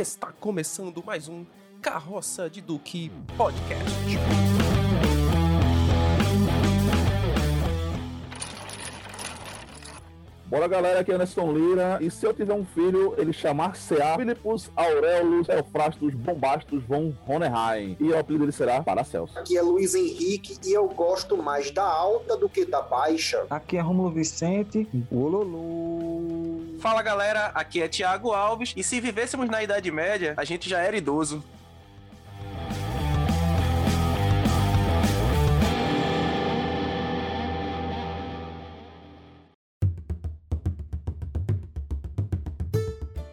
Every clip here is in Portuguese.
Está começando mais um Carroça de Duque Podcast. Bora galera, aqui é Anderson Lira. E se eu tiver um filho, ele chamar CA Filipus Aurelus Eufrastus Bombastus von Hohenheim. E o apelido dele será Paracelso. Aqui é Luiz Henrique e eu gosto mais da alta do que da baixa. Aqui é Romulo Vicente. Ololô. Fala galera, aqui é Thiago Alves. E se vivêssemos na Idade Média, a gente já era idoso.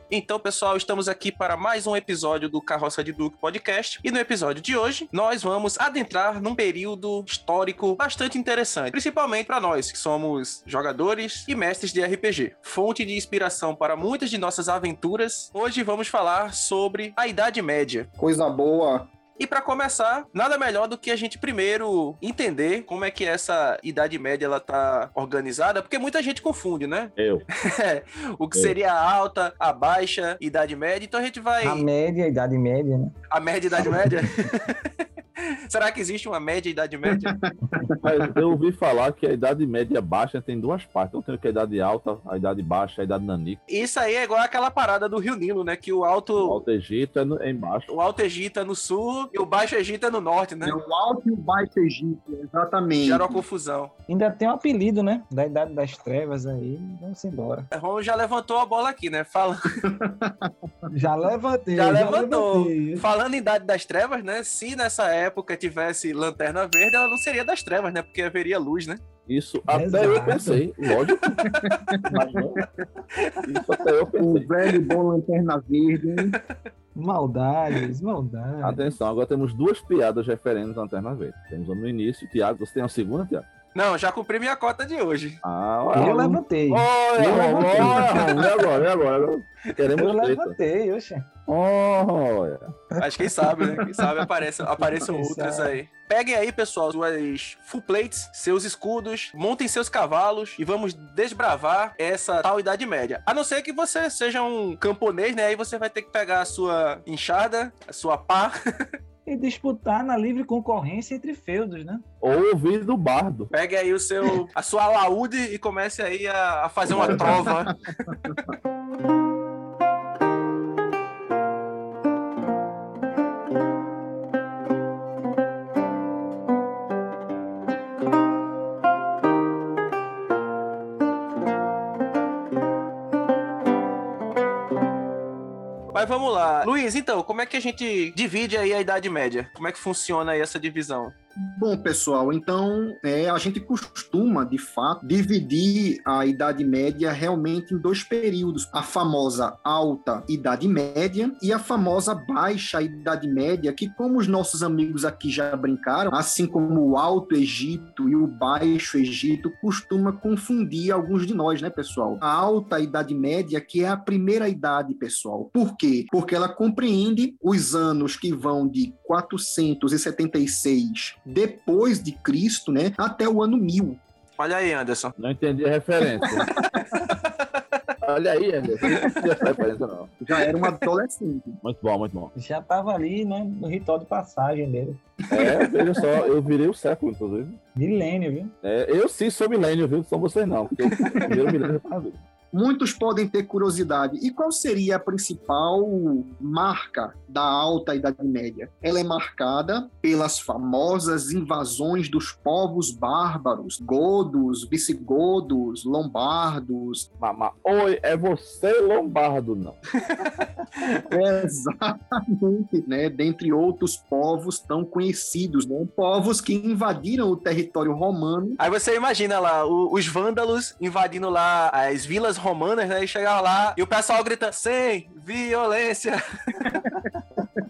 Então, pessoal, estamos aqui para mais um episódio do Carroça de Duque Podcast. E no episódio de hoje, nós vamos adentrar num período histórico bastante interessante, principalmente para nós que somos jogadores e mestres de RPG. Fonte de inspiração para muitas de nossas aventuras. Hoje vamos falar sobre a Idade Média. Coisa boa. E para começar, nada melhor do que a gente primeiro entender como é que essa Idade Média ela tá organizada, porque muita gente confunde, né? Eu. o que seria a alta, a baixa Idade Média. Então a gente vai A média, a idade média, né? a média Idade Média. Será que existe uma média Idade Média? Eu ouvi falar que a idade média baixa tem duas partes. Então tem que a idade alta, a idade baixa, a idade nanica. Isso aí é igual aquela parada do Rio Nilo, né? Que o O alto, Alto Egito é, no- é embaixo. o alto Egito é no sul e o baixo Egito é no norte, né? É o Alto e o Baixo Egito, exatamente. Gera uma confusão. Ainda tem um apelido, né? Da idade das trevas aí. Vamos embora. Ron já levantou a bola aqui, né? Fala, Já levantei. Já levantou. levantei. Falando em Idade das Trevas, né? Se nessa época tivesse lanterna verde, ela não seria das trevas, né? Porque haveria luz, né? Isso até Exato. eu pensei, lógico. Mas não. Isso até eu O pensei. velho bom Lanterna Verde. hein? Maldades, maldades. Atenção, agora temos duas piadas referentes à Lanterna Verde. Temos uma no início. Tiago, você tem a segunda, Tiago? Não, já cumpri minha cota de hoje. Ah, Eu levantei. Olha, Eu levantei. olha, agora, e agora? Eu Queremos treta. levantei, oxe. Olha. Mas quem sabe, né? Quem sabe apareçam, apareçam Quem outras sabe. aí. Peguem aí, pessoal, suas full plates, seus escudos, montem seus cavalos e vamos desbravar essa tal Idade Média. A não ser que você seja um camponês, né? Aí você vai ter que pegar a sua enxada, a sua pá, E disputar na livre concorrência entre feudos, né? Ou ouvir do bardo. pegue aí o seu, a sua alaúde e comece aí a, a fazer uma trova. Mas vamos lá. Luiz, então, como é que a gente divide aí a Idade Média? Como é que funciona aí essa divisão? Bom, pessoal, então é, a gente costuma, de fato, dividir a Idade Média realmente em dois períodos: a famosa Alta Idade Média e a famosa Baixa Idade Média, que, como os nossos amigos aqui já brincaram, assim como o Alto Egito e o Baixo Egito, costuma confundir alguns de nós, né, pessoal? A Alta Idade Média, que é a primeira idade, pessoal. Por quê? Porque ela compreende os anos que vão de 476 depois de Cristo, né, até o ano 1000. Olha aí, Anderson. Não entendi a referência. Olha aí, Anderson. Não entendi essa referência, não. Já era um adolescente. Muito bom, muito bom. Já tava ali, né? No ritual de passagem dele. É, veja só, eu virei o século, inclusive. Milênio, viu? É, eu sim sou milênio, viu? Não são vocês, não. Porque eu primeiro milênio já tava vivo. Muitos podem ter curiosidade. E qual seria a principal marca da Alta Idade Média? Ela é marcada pelas famosas invasões dos povos bárbaros, godos, visigodos, lombardos. Mamá, oi, é você, Lombardo, não. Exatamente, né? Dentre outros povos tão conhecidos, né? Povos que invadiram o território romano Aí você imagina lá, os vândalos invadindo lá as vilas romanas, né? E chegar lá e o pessoal grita, sem violência.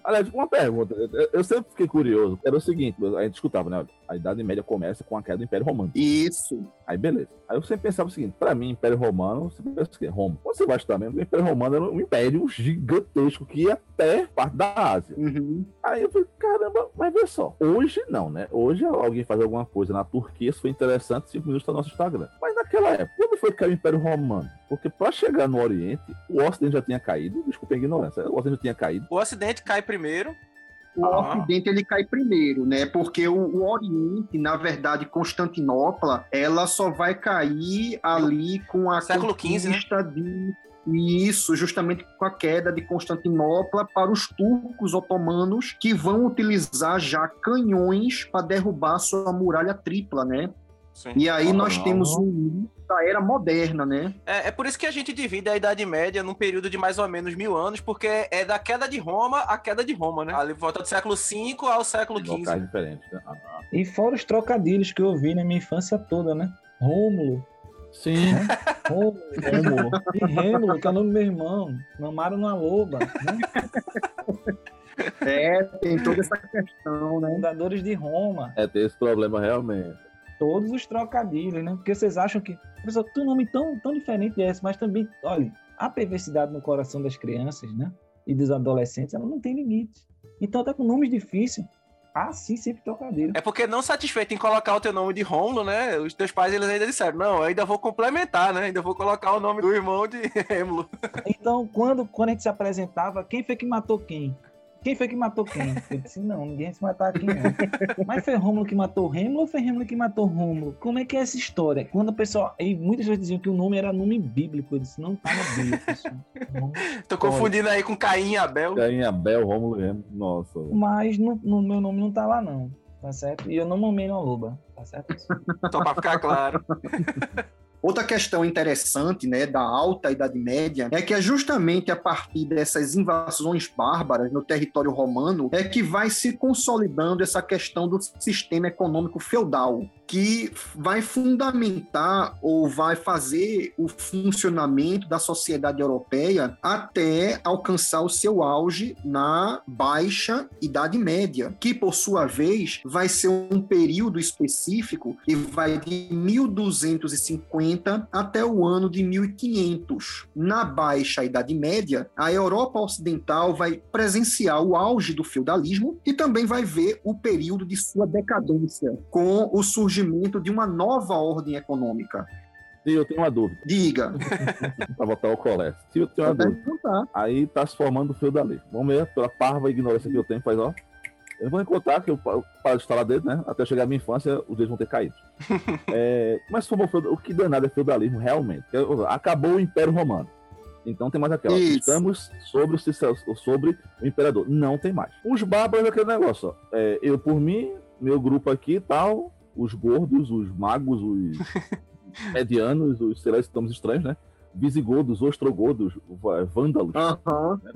Aliás, uma pergunta. Eu- Eu sempre fiquei curioso. Era o seguinte, a gente escutava, né? A Idade Média começa com a queda do Império Romano. Isso. Aí, beleza. Aí eu sempre pensava o seguinte, pra mim, Império Romano, você pensa o quê? Roma. Quando você vai estudar mesmo, o Império Romano era um império gigantesco que ia até parte da Ásia. Uhum. Aí eu falei, caramba, mas vê só. Hoje não, né? Hoje alguém faz alguma coisa na Turquia, isso foi interessante, cinco minutos tá no nosso Instagram. Mas naquela época, quando foi que caiu o Império Romano? Porque para chegar no Oriente, o Ocidente já tinha caído. Desculpa a ignorância. O Ocidente já tinha caído. O Ocidente cai primeiro. O Ah. Ocidente ele cai primeiro, né? Porque o, o Oriente, na verdade, Constantinopla, ela só vai cair ali com a Século XV, né? conquista de isso, justamente com a queda de Constantinopla para os turcos otomanos que vão utilizar já canhões para derrubar sua muralha tripla, né? Sim. E aí nós Ah. temos início da era moderna, né? É, é por isso que a gente divide a Idade Média num período de mais ou menos mil anos, porque é da queda de Roma à queda de Roma, né? Ali volta do século V ao século XV. diferentes. Né? Ah, ah. E fora os trocadilhos que eu vi na minha infância toda, né? Rômulo, Sim. Rômulo, Rômulo. e Rêmulo, que é o nome do meu irmão. Mamaram numa loba, né? É, tem toda essa questão, né? Fundadores de Roma. É ter esse problema realmente. Todos os trocadilhos, né? Porque vocês acham que. Pessoal, tem um nome tão, tão diferente desse, mas também, olha, a perversidade no coração das crianças, né? E dos adolescentes, ela não tem limite. Então, até com nomes difíceis, ah, sim, sempre trocadilho. É porque não satisfeito em colocar o teu nome de Rômulo, né? Os teus pais eles ainda disseram: não, eu ainda vou complementar, né? Ainda vou colocar o nome do irmão de Rêmulo. Então, quando, quando a gente se apresentava, quem foi que matou quem? Quem foi que matou quem? Eu disse, não, ninguém se matar aqui, não. Mas foi Rômulo que matou Rêmulo ou foi Rêmulo que matou Rômulo? Como é que é essa história? Quando a pessoa. E muitas pessoas diziam que o nome era nome bíblico. Eu disse, não tá na Bíblia, pessoal. Tô confundindo aí com Caim e Abel. Caim, Abel, Rômulo e Remo. Nossa. Mas no, no meu nome não tá lá, não. Tá certo? E eu não mamei na loba. Tá certo? Só pra ficar claro. Outra questão interessante né, da Alta Idade Média é que é justamente a partir dessas invasões bárbaras no território romano é que vai se consolidando essa questão do sistema econômico feudal, que vai fundamentar ou vai fazer o funcionamento da sociedade europeia até alcançar o seu auge na Baixa Idade Média, que por sua vez vai ser um período específico e vai de 1250 até o ano de 1500. Na Baixa Idade Média, a Europa Ocidental vai presenciar o auge do feudalismo e também vai ver o período de sua decadência, com o surgimento de uma nova ordem econômica. Eu tenho uma dúvida, Diga, para voltar ao colégio. Se eu tenho uma dúvida, aí tá se formando o feudalismo. Vamos ver, pela parva ignorância que eu tenho, faz ó. Eu vou contar que eu pa- eu paro de instalar dedo, né? Até chegar à minha infância, os dedos vão ter caído. É, mas feudal- o que danado é feudalismo realmente? Acabou o Império Romano. Então tem mais aquela. Isso. Estamos sobre o, sobre o imperador. Não tem mais. Os bárbaros é aquele negócio, ó. É, eu por mim, meu grupo aqui e tal, os gordos, os magos, os medianos, os sei lá, estamos estranhos, né? Visigodos, ostrogodos, vândalos, né?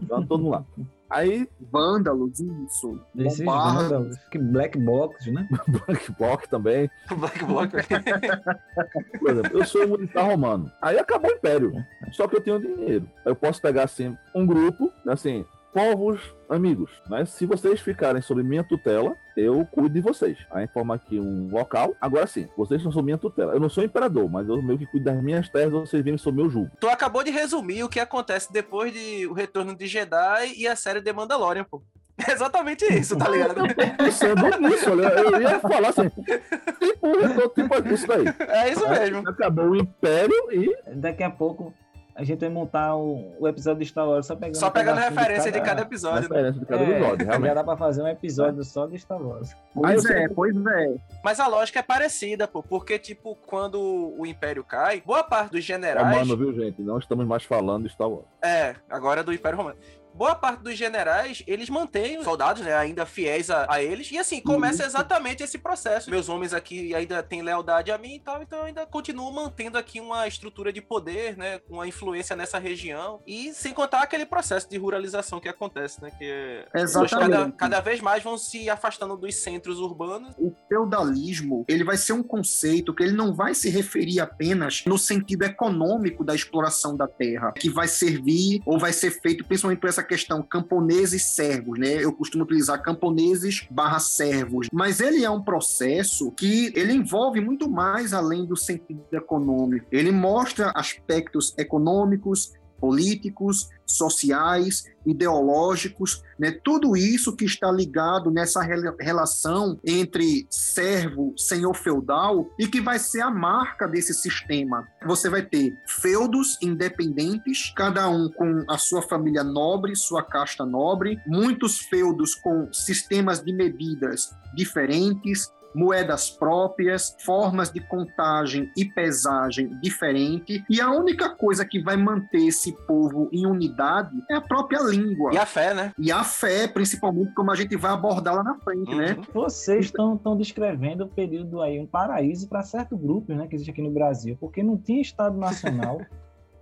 Tá todo mundo lá. Aí, vândalos, isso. Esses vândalos, que black box, né? Black Bloc também. Black Block. Por exemplo, eu sou um militar romano. Aí acabou o império. Só que eu tenho dinheiro. Eu posso pegar assim um grupo, assim, povos amigos, né? Se vocês ficarem sob minha tutela, eu cuido de vocês. Aí forma aqui um local. Agora sim, vocês não são minha tutela. Eu não sou imperador, mas eu meio que cuido das minhas terras, vocês vêm sob meu jugo. tu acabou de resumir o que acontece depois de o retorno de Jedi e a série The Mandalorian, pô. É exatamente isso, tá ligado? Pensando nisso, olha, eu ia falar assim, tipo, eu tô tipo isso daí. É isso mesmo. Acabou o império e Daqui a pouco a gente vai montar o, o episódio de Star Wars só pegando, Só pegando pedacinho referência de cada a episódio. né? diferença de cada É, episódio, realmente. Já dá pra fazer um episódio só de Star Wars. Eu é, pois é. Mas a lógica é parecida, pô. Porque, tipo, quando o Império cai, boa parte dos generais. Romano, viu, gente? Não estamos mais falando de Star Wars. É, agora é do Império Romano. Boa parte dos generais, eles mantêm os soldados, né, ainda fiéis a, a eles. E assim, começa exatamente esse processo. Meus homens aqui ainda têm lealdade a mim e tal, então eu ainda continuo mantendo aqui uma estrutura de poder, né, uma influência nessa região. E sem contar aquele processo de ruralização que acontece, né, que Cada, Exatamente. cada vez mais vão se afastando dos centros urbanos. o feudalismo ele vai ser um conceito que ele não vai se referir apenas no sentido econômico da exploração da terra, que vai servir ou vai ser feito principalmente por essa questão camponeses servos, né? Eu costumo utilizar camponeses barra servos, mas ele é um processo que ele envolve muito mais além do sentido econômico. Ele mostra aspectos econômicos, políticos, sociais, ideológicos, né? tudo isso que está ligado nessa relação entre servo, senhor feudal, e que vai ser a marca desse sistema. Você vai ter feudos independentes, cada um com a sua família nobre, sua casta nobre, muitos feudos com sistemas de medidas diferentes, moedas próprias, formas de contagem e pesagem diferente, e a única coisa que vai manter esse povo em unidade é a própria língua. E a fé, né? E a fé, principalmente, como a gente vai abordar lá na frente, né? uhum. né? Vocês estão descrevendo o período aí, um paraíso para certo grupo, né, que existe aqui no Brasil, porque não tinha Estado Nacional.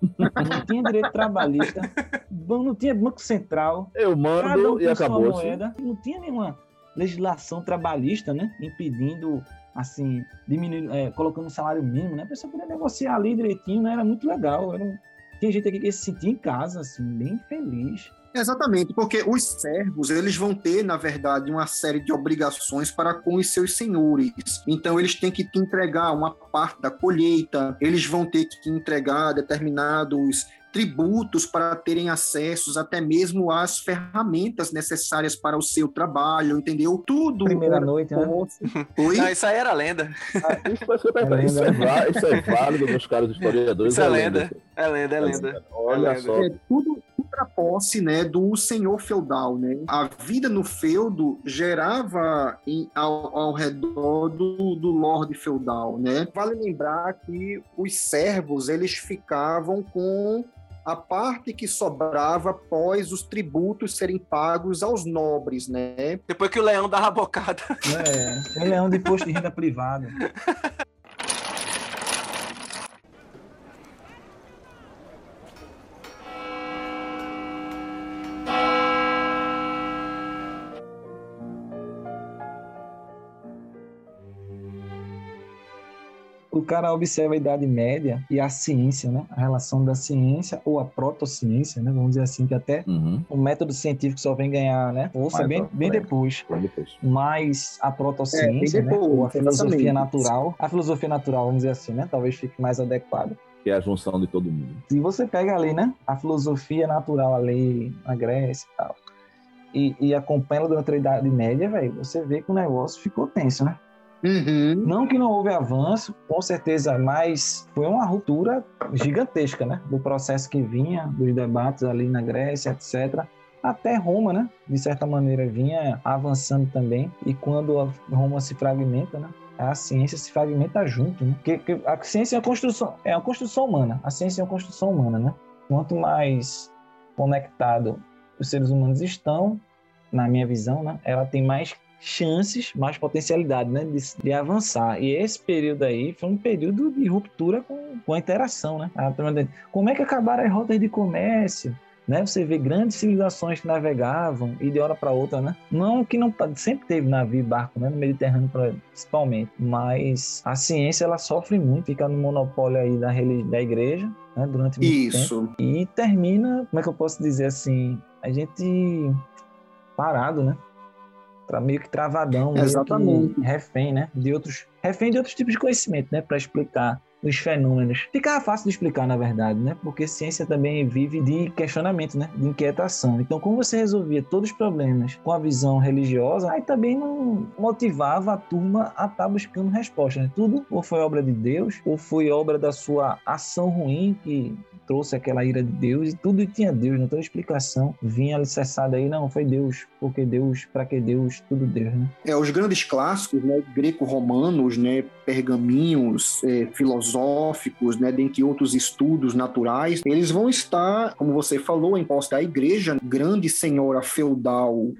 não tinha direito trabalhista, não tinha Banco Central. Eu mando um e acabou. Moeda, não tinha nenhuma legislação trabalhista, né? Impedindo, assim, diminuir, é, colocando um salário mínimo, né? A pessoa podia negociar ali direitinho, né? Era muito legal. Era um... Tinha gente aqui que se sentia em casa, assim, bem feliz. Exatamente, porque os servos, eles vão ter, na verdade, uma série de obrigações para com os seus senhores. Então, eles têm que entregar uma parte da colheita, eles vão ter que entregar determinados tributos para terem acessos até mesmo às ferramentas necessárias para o seu trabalho, entendeu? Tudo. Primeira noite, né? Oi? Não, isso aí era lenda. Ah, isso, é, isso, é, isso, é, válido, meus caros historiadores. Isso é, é lenda. É lenda, é lenda. Olha é só. É, tudo a posse né, do senhor feudal. Né? A vida no feudo gerava em, ao, ao redor do, do lord feudal. Né? Vale lembrar que os servos eles ficavam com a parte que sobrava após os tributos serem pagos aos nobres, né? Depois que o leão dava a bocada. É, o leão de posto de renda privada. cara observa a Idade Média e a ciência, né? A relação da ciência ou a protociência, né? Vamos dizer assim, que até uhum. o método científico só vem ganhar, né? Força bem, bem depois. depois. Mas a protociência, é, depois, né? Ou a filosofia natural, a filosofia natural, vamos dizer assim, né? Talvez fique mais adequado que é a junção de todo mundo. Se você pega ali, né, a filosofia natural ali na Grécia e tal, e, e acompanha durante a Idade Média, velho, você vê que o negócio ficou tenso, né? Uhum. Não que não houve avanço, com certeza, mas foi uma ruptura gigantesca, né? Do processo que vinha, dos debates ali na Grécia, etc. Até Roma, né? De certa maneira, vinha avançando também. E quando Roma se fragmenta, né? A ciência se fragmenta junto, né? Porque a ciência é uma construção, é uma construção humana. A ciência é uma construção humana, né? Quanto mais conectado os seres humanos estão, na minha visão, né? Ela tem mais chances, mais potencialidade né, de, de, avançar. E esse período aí foi um período de ruptura com, com a interação. Né? Como é que acabaram as rotas de comércio? Né? Você vê grandes civilizações que navegavam e de hora para outra, né? Não que não sempre teve navio e barco, né? No Mediterrâneo principalmente, mas a ciência ela sofre muito, fica no monopólio aí da, da igreja, né? Durante muito Isso. tempo e termina, como é que eu posso dizer assim, a gente parado, né? Meio que travadão, Exatamente. Que refém, né? De outros, refém de outros tipos de conhecimento, né? Para explicar os fenômenos. Ficava fácil de explicar, na verdade, né? Porque ciência também vive de questionamento, né? De inquietação. Então, como você resolvia todos os problemas com a visão religiosa, aí também não motivava a turma a estar tá buscando respostas, né? Tudo ou foi obra de Deus, ou foi obra da sua ação ruim que trouxe aquela ira de Deus e tudo tinha Deus, né? toda explicação vinha alicerçada aí, não, foi Deus, porque Deus, para que Deus, tudo Deus, né? É, os grandes clássicos, né, greco-romanos, né, pergaminhos é, filosóficos, né, dentre outros estudos naturais, eles vão estar, como você falou, em posse da igreja, grande senhora feudal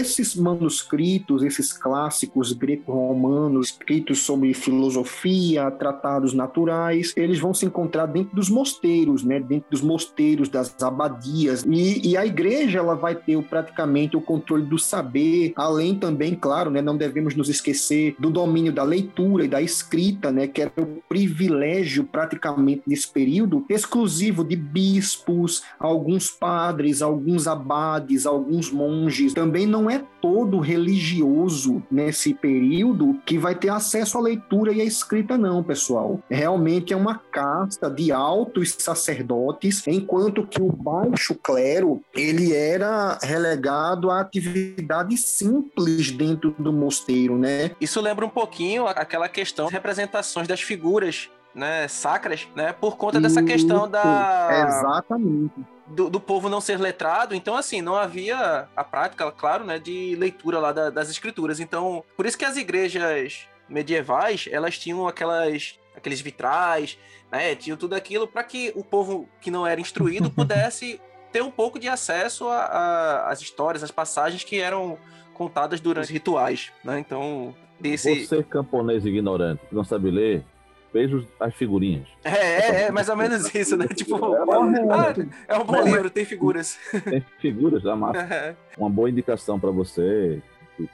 esses manuscritos, esses clássicos greco-romanos, escritos sobre filosofia, tratados naturais, eles vão se encontrar dentro dos mosteiros, né? Dentro dos mosteiros, das abadias. E, e a igreja, ela vai ter praticamente o controle do saber, além também, claro, né? Não devemos nos esquecer do domínio da leitura e da escrita, né? Que era o privilégio praticamente nesse período exclusivo de bispos, alguns padres, alguns abades, alguns monges. Também não é todo religioso nesse período que vai ter acesso à leitura e à escrita, não, pessoal. Realmente é uma casta de altos sacerdotes, enquanto que o baixo clero ele era relegado a atividades simples dentro do mosteiro, né? Isso lembra um pouquinho aquela questão de representações das figuras né, sacras, né, por conta dessa questão da exatamente do, do, povo não ser letrado, então assim, não havia a prática, claro, né, de leitura lá da, das escrituras. Então, por isso que as igrejas medievais, elas tinham aquelas aqueles vitrais, né, tinham tudo aquilo para que o povo que não era instruído pudesse ter um pouco de acesso às histórias, às passagens que eram contadas durante rituais, né? Então, desse Você camponês ignorante, que não sabe ler, vejo as figurinhas. É, é, é mais ou menos isso, né? Tipo, ah, é um bom livro, tem figuras. Tem figuras, é massa. É. Uma boa indicação para você.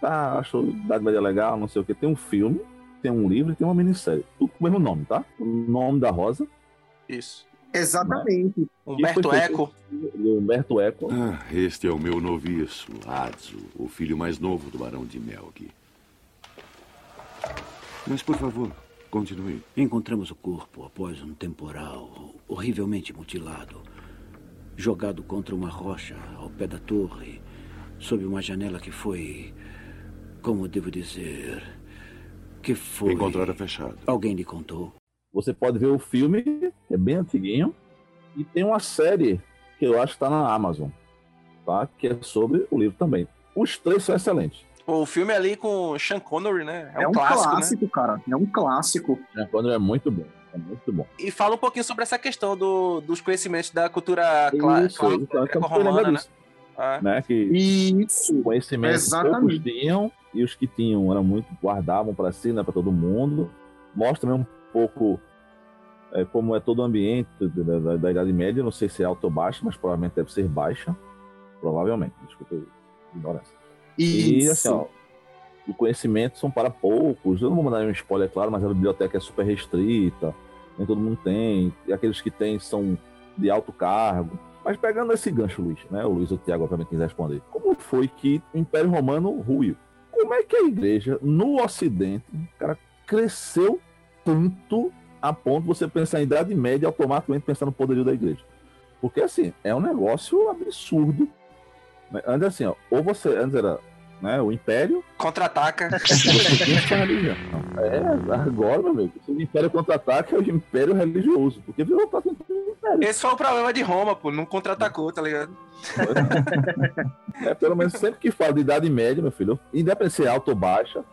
Tá, acho Idade Média legal, não sei o que. Tem um filme, tem um livro e tem uma minissérie. Tudo com o mesmo nome, tá? O nome da Rosa. Isso. Exatamente. Né? Humberto Eco. Humberto Eco. Ah, este é o meu noviço, Adzo, o filho mais novo do Barão de Melg. Mas, por favor, Continue. Encontramos o corpo após um temporal horrivelmente mutilado, jogado contra uma rocha ao pé da torre, sob uma janela que foi. Como devo dizer. Que foi. Encontrada fechada. Alguém lhe contou? Você pode ver o filme, é bem antiguinho, e tem uma série que eu acho que está na Amazon, tá? que é sobre o livro também. Os três são excelentes. O filme ali com Sean Connery, né? É, é um, um, clássico, clássico né? cara. É um clássico. Sean Connery é muito bom. É muito bom. E fala um pouquinho sobre essa questão do, dos conhecimentos da cultura clássica romana né? Ah. né? Que Isso. conhecimentos poucos tinham e os que tinham eram muito guardavam para si, né, para todo mundo. Mostra um pouco é, como é todo o ambiente da, da, da, Idade Média. Não sei se é alto ou baixo, mas provavelmente deve ser baixa. Provavelmente. Desculpa a ignorância. E assim, ó, o conhecimento são para poucos. Eu não vou mandar um spoiler, claro, mas a biblioteca é super restrita, nem todo mundo tem, e aqueles que têm são de alto cargo. Mas pegando esse gancho, Luiz, né? O Luiz ou o Tiago, obviamente, quiser responder. Como foi que o Império Romano ruiu? Como é que a igreja, no Ocidente, cara, cresceu tanto a ponto de você pensar em Idade Média automaticamente pensar no poderio da igreja? Porque, assim, é um negócio absurdo Antes assim, ó, ou você antes era né, o Império. Contra-ataca. é, agora, meu amigo, o Império contra-ataca é o Império religioso, porque virou pra Império. Esse foi o problema de Roma, pô, não contra-atacou, tá ligado? É, pelo menos sempre que falo de Idade Média, meu filho, independente se é alta ou baixa,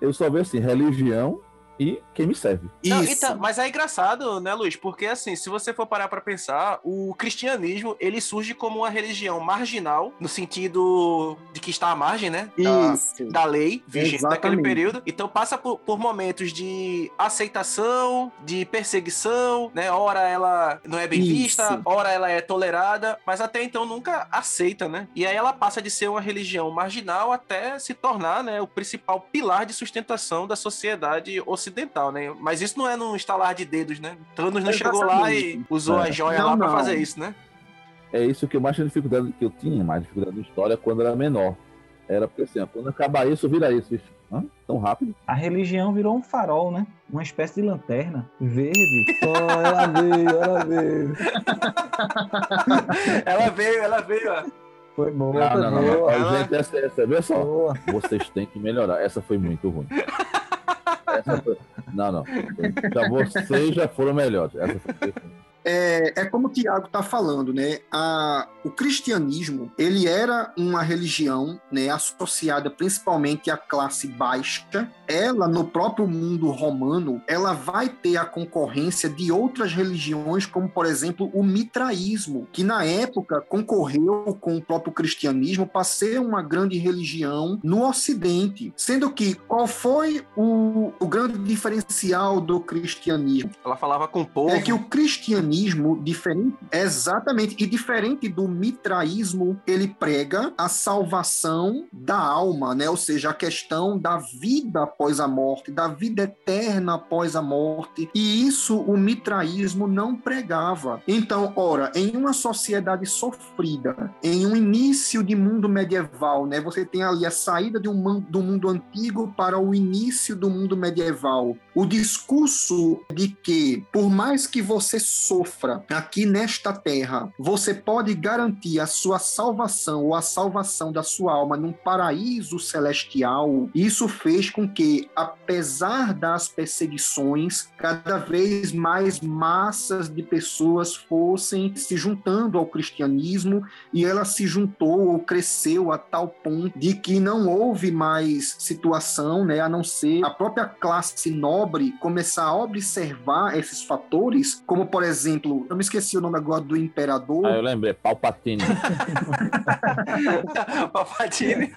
eu só vejo assim, religião e quem me serve. Não, então, mas é engraçado, né, Luiz? Porque assim, se você for parar para pensar, o cristianismo ele surge como uma religião marginal, no sentido de que está à margem, né? Da, da lei vigente daquele período. Então passa por, por, momentos de aceitação, de perseguição, né? Ora ela não é bem Isso. vista, ora ela é tolerada, mas até então nunca aceita, né? E aí ela passa de ser uma religião marginal até se tornar, né, o principal pilar de sustentação da sociedade ocidental ocidental, né? Mas isso não é num estalar de dedos, né? Thanos não chegou lá e usou é. a joia não, lá para fazer isso, né? É isso que eu mais tinha dificuldade que eu tinha, mais dificuldade na história quando era menor. Era porque assim, quando acabar isso, vira isso. Hã? Tão rápido. A religião virou um farol, né? Uma espécie de lanterna verde. oh, ela veio, ela veio. ela veio, ela veio, ó. Foi boa, não, não, não, não. Gente, essa, essa, vê só. Boa. Vocês têm que melhorar. Essa foi muito ruim. Não, não. Já vocês já foram melhores. Essa foi é, é como o Tiago está falando, né? A, o cristianismo ele era uma religião, né, associada principalmente à classe baixa. Ela no próprio mundo romano, ela vai ter a concorrência de outras religiões, como por exemplo o mitraísmo, que na época concorreu com o próprio cristianismo para ser uma grande religião no Ocidente, sendo que qual foi o, o grande diferencial do cristianismo? Ela falava com o povo. É que o cristianismo diferente, exatamente, e diferente do mitraísmo, ele prega a salvação da alma, né? Ou seja, a questão da vida após a morte, da vida eterna após a morte. E isso o mitraísmo não pregava. Então, ora, em uma sociedade sofrida, em um início de mundo medieval, né? Você tem ali a saída de um, do mundo antigo para o início do mundo medieval. O discurso de que, por mais que você sofra aqui nesta terra, você pode garantir a sua salvação ou a salvação da sua alma num paraíso celestial, isso fez com que, apesar das perseguições, cada vez mais massas de pessoas fossem se juntando ao cristianismo e ela se juntou ou cresceu a tal ponto de que não houve mais situação, né, a não ser a própria classe nobre começar a observar esses fatores, como por exemplo, eu me esqueci o nome agora do imperador. Ah, eu lembrei, Palpatine. Palpatine.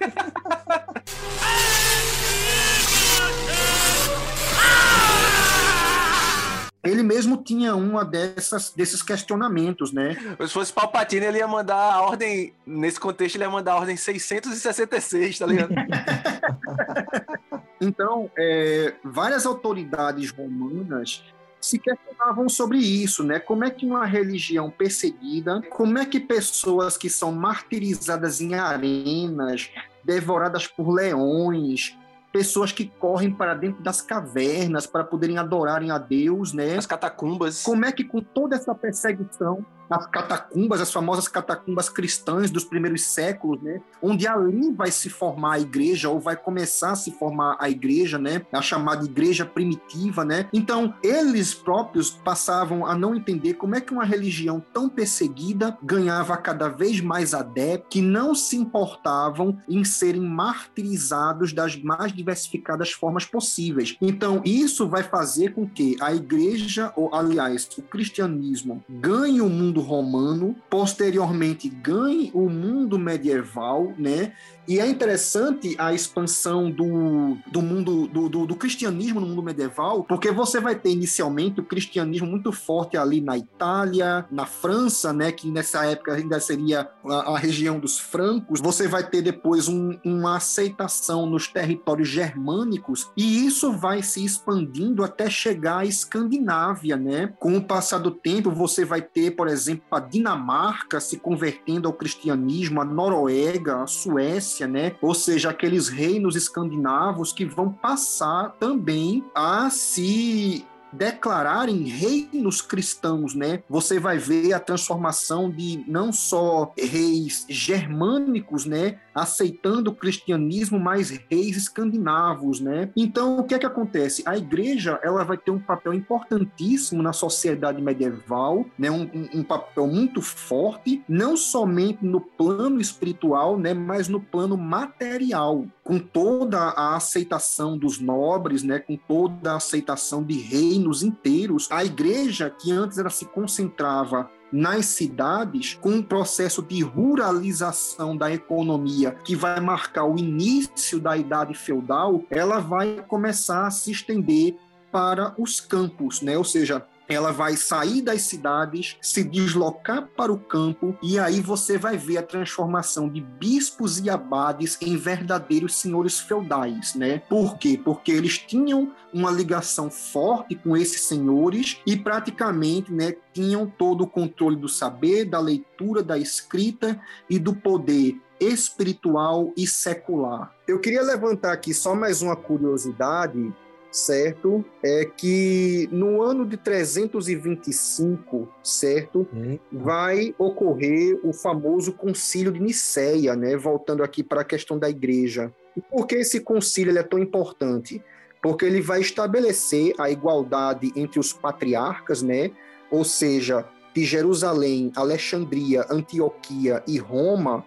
ele mesmo tinha uma dessas desses questionamentos, né? Se fosse Palpatine, ele ia mandar a ordem, nesse contexto, ele ia mandar a ordem 666, tá ligado? então, é, várias autoridades romanas se questionavam sobre isso, né? Como é que uma religião perseguida, como é que pessoas que são martirizadas em arenas, devoradas por leões, pessoas que correm para dentro das cavernas para poderem adorarem a Deus, né? As catacumbas. Como é que com toda essa perseguição as catacumbas, as famosas catacumbas cristãs dos primeiros séculos, né? Onde ali vai se formar a igreja ou vai começar a se formar a igreja, né? A chamada igreja primitiva, né? Então, eles próprios passavam a não entender como é que uma religião tão perseguida ganhava cada vez mais adeptos que não se importavam em serem martirizados das mais diversificadas formas possíveis. Então, isso vai fazer com que a igreja, ou aliás, o cristianismo ganhe o mundo mundo romano, posteriormente ganhe o mundo medieval, né? E é interessante a expansão do, do mundo do, do, do, cristianismo no mundo medieval, porque você vai ter inicialmente o cristianismo muito forte ali na Itália, na França, né, que nessa época ainda seria a, a região dos francos. Você vai ter depois um, uma aceitação nos territórios germânicos e isso vai se expandindo até chegar à Escandinávia, né? Com o passar do tempo, você vai ter, por exemplo, a Dinamarca se convertendo ao cristianismo, a Noruega, a Suécia, né? Ou seja, aqueles reinos escandinavos que vão passar também a se declararem reinos cristãos, né? Você vai ver a transformação de não só reis germânicos, né, aceitando o cristianismo, mas reis escandinavos, né? Então, o que é que acontece? A igreja, ela vai ter um papel importantíssimo na sociedade medieval, né? Um, um, um papel muito forte, não somente no plano espiritual, né, mas no plano material, com toda a aceitação dos nobres, né, com toda a aceitação de reinos inteiros, a igreja, que antes ela se concentrava nas cidades, com um processo de ruralização da economia que vai marcar o início da idade feudal, ela vai começar a se estender para os campos, né? Ou seja, ela vai sair das cidades, se deslocar para o campo, e aí você vai ver a transformação de bispos e abades em verdadeiros senhores feudais, né? Por quê? Porque eles tinham uma ligação forte com esses senhores e praticamente, né, tinham todo o controle do saber, da leitura, da escrita e do poder espiritual e secular. Eu queria levantar aqui só mais uma curiosidade certo? É que no ano de 325, certo? Hum. Vai ocorrer o famoso concílio de Nicéia, né? Voltando aqui para a questão da igreja. E por que esse concílio é tão importante? Porque ele vai estabelecer a igualdade entre os patriarcas, né? Ou seja, de Jerusalém, Alexandria, Antioquia e Roma,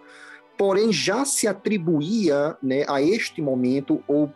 porém já se atribuía né, a este momento, ou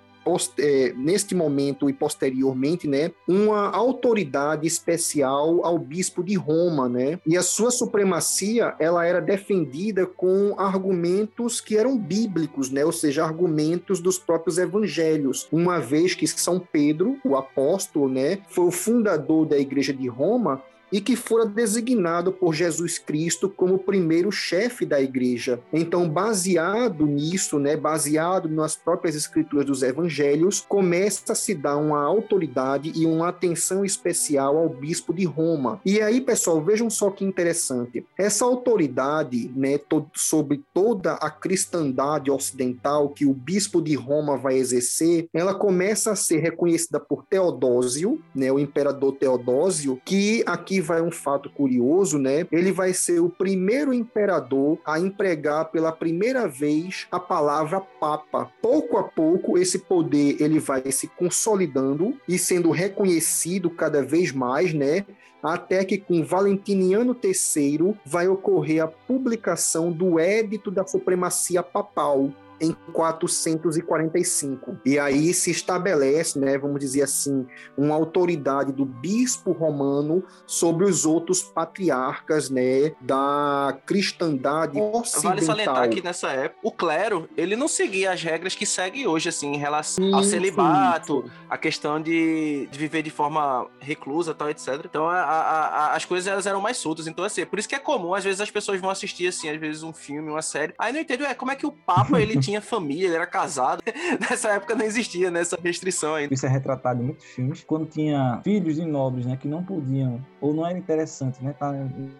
é, neste momento e posteriormente, né, uma autoridade especial ao bispo de Roma, né, e a sua supremacia ela era defendida com argumentos que eram bíblicos, né, ou seja, argumentos dos próprios evangelhos, uma vez que São Pedro, o apóstolo, né, foi o fundador da igreja de Roma e que fora designado por Jesus Cristo como primeiro chefe da igreja. Então, baseado nisso, né, baseado nas próprias escrituras dos evangelhos, começa a se dar uma autoridade e uma atenção especial ao bispo de Roma. E aí, pessoal, vejam só que interessante. Essa autoridade, né, to sobre toda a cristandade ocidental que o bispo de Roma vai exercer, ela começa a ser reconhecida por Teodósio, né, o imperador Teodósio, que aqui vai um fato curioso, né? Ele vai ser o primeiro imperador a empregar pela primeira vez a palavra papa. Pouco a pouco esse poder ele vai se consolidando e sendo reconhecido cada vez mais, né? até que com Valentiniano III vai ocorrer a publicação do Édito da Supremacia Papal, em 445. E aí se estabelece, né, vamos dizer assim, uma autoridade do bispo romano sobre os outros patriarcas, né, da cristandade ocidental. Vale salientar que nessa época o clero, ele não seguia as regras que segue hoje assim em relação sim, ao celibato, sim. a questão de, de, viver de forma reclusa, tal, etc. Então a, a, a, as coisas elas eram mais soltas. Então assim, por isso que é comum às vezes as pessoas vão assistir assim, às vezes um filme, uma série. Aí não entendo é como é que o papa ele tinha tinha família, ele era casado. Nessa época não existia nessa né, restrição ainda. Isso é retratado em muitos filmes. Quando tinha filhos de nobres, né, que não podiam, ou não era interessante, né, estar